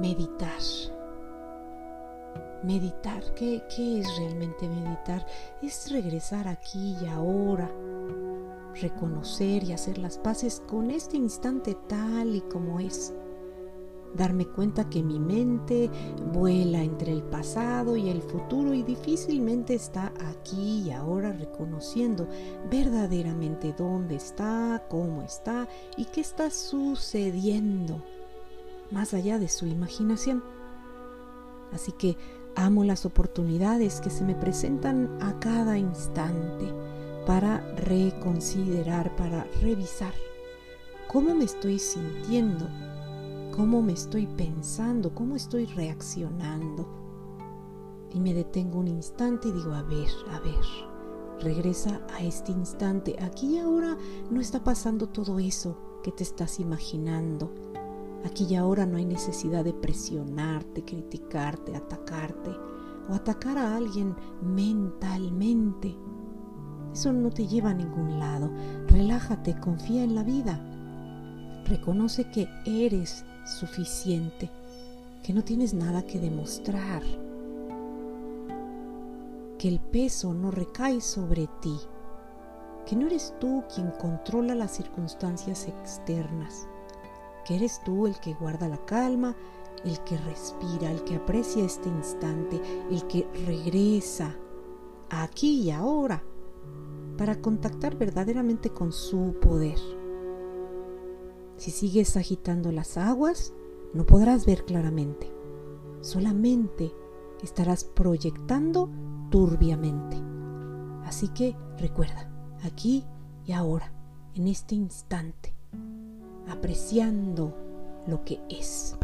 meditar. Meditar, ¿qué, ¿qué, es realmente meditar? Es regresar aquí y ahora, reconocer y hacer las paces con este instante tal y como es darme cuenta que mi mente vuela entre el pasado y el futuro y difícilmente está aquí y ahora reconociendo verdaderamente dónde está, cómo está y qué está sucediendo más allá de su imaginación. Así que amo las oportunidades que se me presentan a cada instante para reconsiderar, para revisar cómo me estoy sintiendo cómo me estoy pensando, cómo estoy reaccionando. Y me detengo un instante y digo, a ver, a ver, regresa a este instante. Aquí y ahora no está pasando todo eso que te estás imaginando. Aquí y ahora no hay necesidad de presionarte, criticarte, atacarte o atacar a alguien mentalmente. Eso no te lleva a ningún lado. Relájate, confía en la vida. Reconoce que eres suficiente, que no tienes nada que demostrar, que el peso no recae sobre ti, que no eres tú quien controla las circunstancias externas, que eres tú el que guarda la calma, el que respira, el que aprecia este instante, el que regresa aquí y ahora para contactar verdaderamente con su poder. Si sigues agitando las aguas, no podrás ver claramente. Solamente estarás proyectando turbiamente. Así que recuerda, aquí y ahora, en este instante, apreciando lo que es.